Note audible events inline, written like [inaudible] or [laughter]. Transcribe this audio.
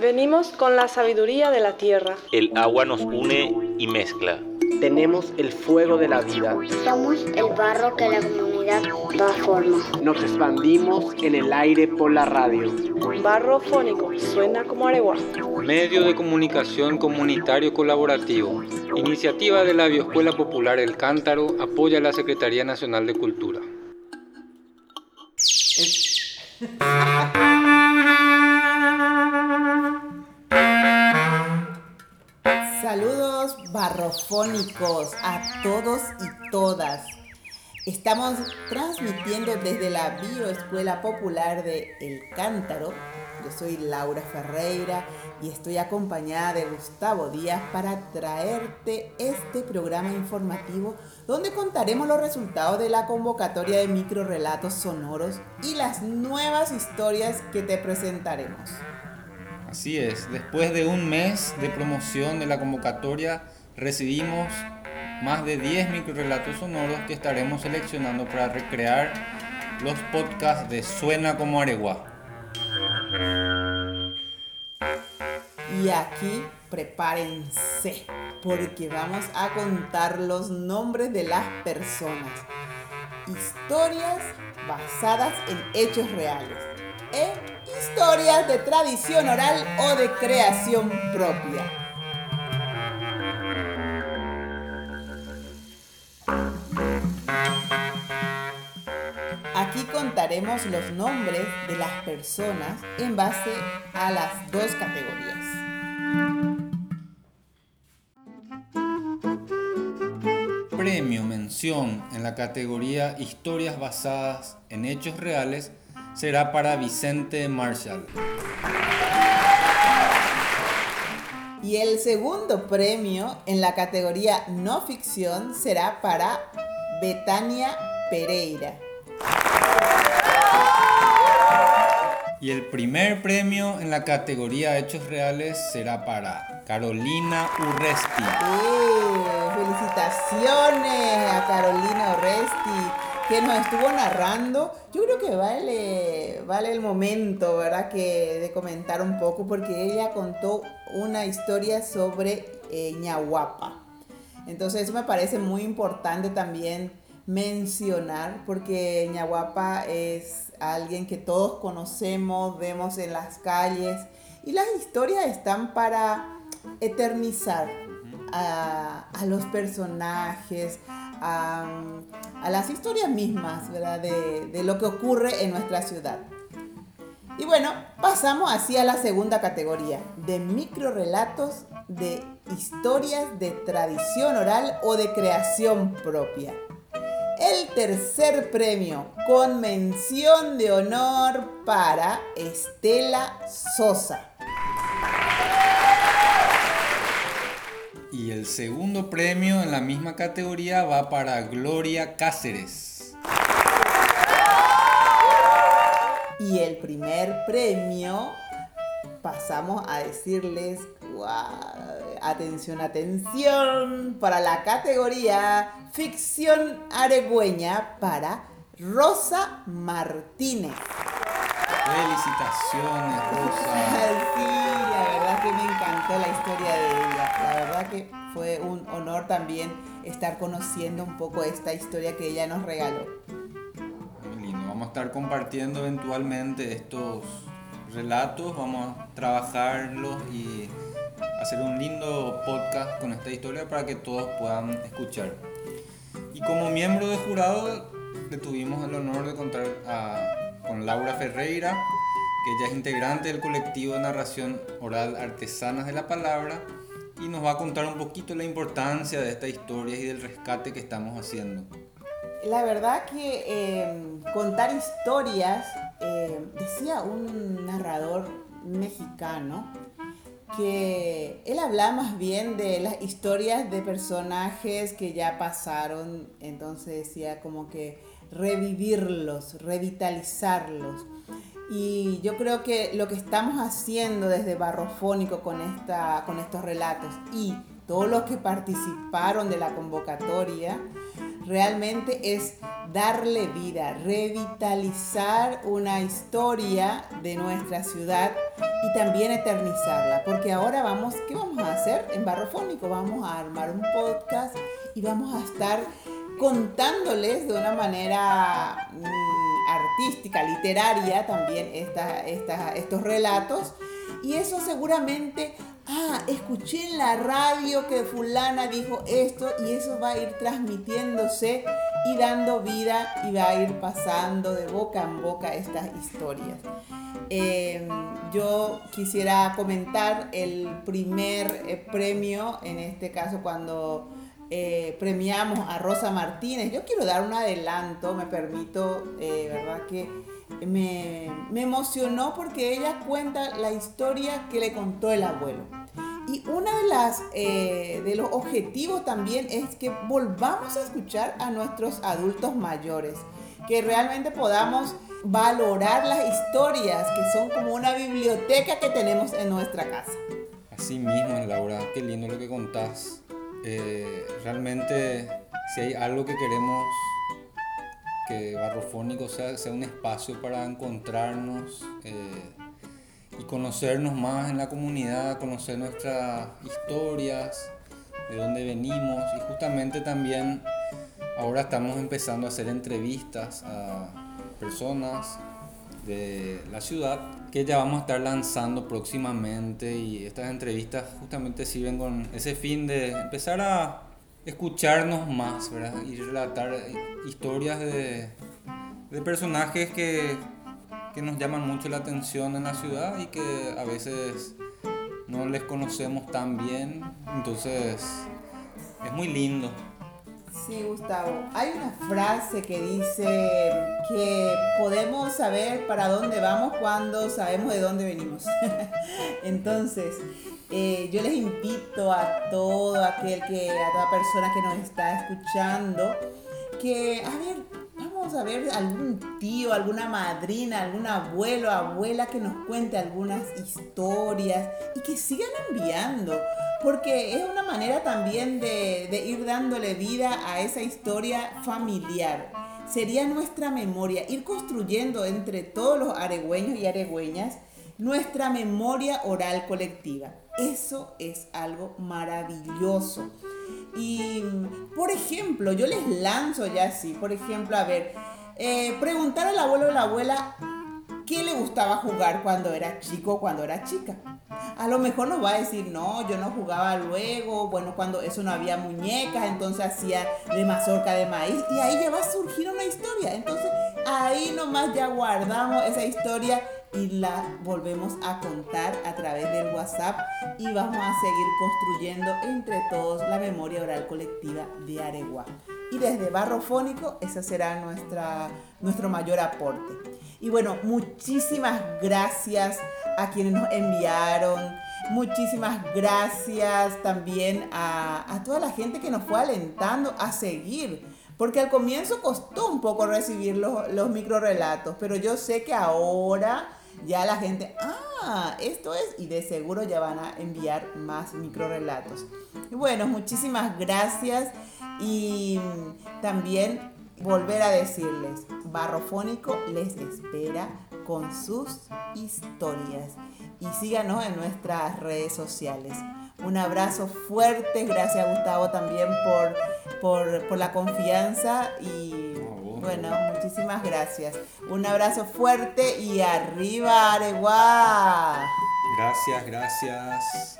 Venimos con la sabiduría de la tierra. El agua nos une y mezcla. Tenemos el fuego de la vida. Somos el barro que la comunidad da forma. Nos expandimos en el aire por la radio. Barro fónico, suena como aregua. Medio de comunicación comunitario colaborativo. Iniciativa de la Bioescuela Popular El Cántaro apoya a la Secretaría Nacional de Cultura. [laughs] Saludos barrofónicos a todos y todas. Estamos transmitiendo desde la Bioescuela Popular de El Cántaro. Yo soy Laura Ferreira y estoy acompañada de Gustavo Díaz para traerte este programa informativo donde contaremos los resultados de la convocatoria de microrelatos sonoros y las nuevas historias que te presentaremos. Así es, después de un mes de promoción de la convocatoria, recibimos más de 10 microrelatos sonoros que estaremos seleccionando para recrear los podcasts de Suena como Aregua. Y aquí prepárense, porque vamos a contar los nombres de las personas. Historias basadas en hechos reales. E historias de tradición oral o de creación propia. Aquí contaremos los nombres de las personas en base a las dos categorías. Premio mención en la categoría Historias basadas en hechos reales será para Vicente Marshall. Y el segundo premio en la categoría no ficción será para Betania Pereira. Y el primer premio en la categoría Hechos Reales será para Carolina Urresti. ¡Eh! Felicitaciones a Carolina Urresti que nos estuvo narrando. Yo creo que vale, vale el momento, ¿verdad? Que de comentar un poco porque ella contó una historia sobre eh, ñahuapa. Entonces eso me parece muy importante también mencionar porque ñahuapa es alguien que todos conocemos, vemos en las calles y las historias están para eternizar a, a los personajes, a, las historias mismas ¿verdad? De, de lo que ocurre en nuestra ciudad. Y bueno, pasamos así a la segunda categoría, de microrelatos de historias de tradición oral o de creación propia. El tercer premio, con mención de honor para Estela Sosa. Y el segundo premio en la misma categoría va para Gloria Cáceres. Y el primer premio, pasamos a decirles, atención, atención, para la categoría ficción aregüeña para Rosa Martínez. Felicitaciones, Rosa. [laughs] Sí, la verdad que me encantó la historia de ella. La verdad que fue un honor también estar conociendo un poco esta historia que ella nos regaló. Muy lindo. Vamos a estar compartiendo eventualmente estos relatos, vamos a trabajarlos y hacer un lindo podcast con esta historia para que todos puedan escuchar. Y como miembro de jurado, le tuvimos el honor de contar a con Laura Ferreira, que ella es integrante del colectivo de narración oral Artesanas de la Palabra y nos va a contar un poquito la importancia de esta historia y del rescate que estamos haciendo. La verdad que eh, contar historias, eh, decía un narrador mexicano, que él habla más bien de las historias de personajes que ya pasaron, entonces decía como que revivirlos, revitalizarlos. Y yo creo que lo que estamos haciendo desde Barrofónico con, con estos relatos y todos los que participaron de la convocatoria realmente es darle vida, revitalizar una historia de nuestra ciudad y también eternizarla. Porque ahora vamos, ¿qué vamos a hacer en Barrofónico? Vamos a armar un podcast y vamos a estar contándoles de una manera mm, artística, literaria también estos relatos. Y eso seguramente, ah, escuché en la radio que fulana dijo esto y eso va a ir transmitiéndose y dando vida y va a ir pasando de boca en boca estas historias. Em, yo quisiera comentar el primer eh, premio, en este caso cuando eh, premiamos a Rosa Martínez. Yo quiero dar un adelanto, me permito, eh, ¿verdad? Que me, me emocionó porque ella cuenta la historia que le contó el abuelo. Y uno de, las, eh, de los objetivos también es que volvamos a escuchar a nuestros adultos mayores, que realmente podamos valorar las historias que son como una biblioteca que tenemos en nuestra casa. Así mismo, Laura, qué lindo lo que contás. Eh, realmente, si hay algo que queremos que Barrofónico sea, sea un espacio para encontrarnos, eh, y conocernos más en la comunidad, conocer nuestras historias, de dónde venimos y justamente también ahora estamos empezando a hacer entrevistas a personas de la ciudad que ya vamos a estar lanzando próximamente y estas entrevistas justamente sirven con ese fin de empezar a escucharnos más ¿verdad? y relatar historias de, de personajes que que nos llaman mucho la atención en la ciudad y que a veces no les conocemos tan bien. Entonces, es muy lindo. Sí, Gustavo. Hay una frase que dice que podemos saber para dónde vamos cuando sabemos de dónde venimos. [laughs] Entonces, eh, yo les invito a todo aquel que, a toda persona que nos está escuchando, que, a ver, a ver algún tío, alguna madrina, algún abuelo, abuela que nos cuente algunas historias y que sigan enviando, porque es una manera también de, ir dándole vida a esa historia familiar. Sería nuestra memoria, ir construyendo entre todos los aregüeños y aregüeñas nuestra memoria oral colectiva. Eso es algo maravilloso. Y, por ejemplo, yo les lanzo ya así, por ejemplo, a ver, eh, preguntar al abuelo o la abuela qué le gustaba jugar cuando era chico o cuando era chica. A lo mejor nos va a decir, no, yo no jugaba luego, bueno, cuando eso no había muñecas, entonces hacía de mazorca de maíz y ahí ya va a surgir una historia. Entonces ahí nomás ya guardamos esa historia y la volvemos a contar a través del WhatsApp y vamos a seguir construyendo entre todos la memoria oral colectiva de Aregua. Y desde Barrofónico, ese será nuestra, nuestro mayor aporte. Y bueno, muchísimas gracias a quienes nos enviaron. Muchísimas gracias también a, a toda la gente que nos fue alentando a seguir porque al comienzo costó un poco recibir los, los microrelatos, pero yo sé que ahora ya la gente, ah, esto es, y de seguro ya van a enviar más microrelatos. Y bueno, muchísimas gracias y también volver a decirles, Barrofónico les espera con sus historias y síganos en nuestras redes sociales. Un abrazo fuerte, gracias Gustavo también por, por, por la confianza y bueno, muchísimas gracias. Un abrazo fuerte y arriba, Areguá. Gracias, gracias.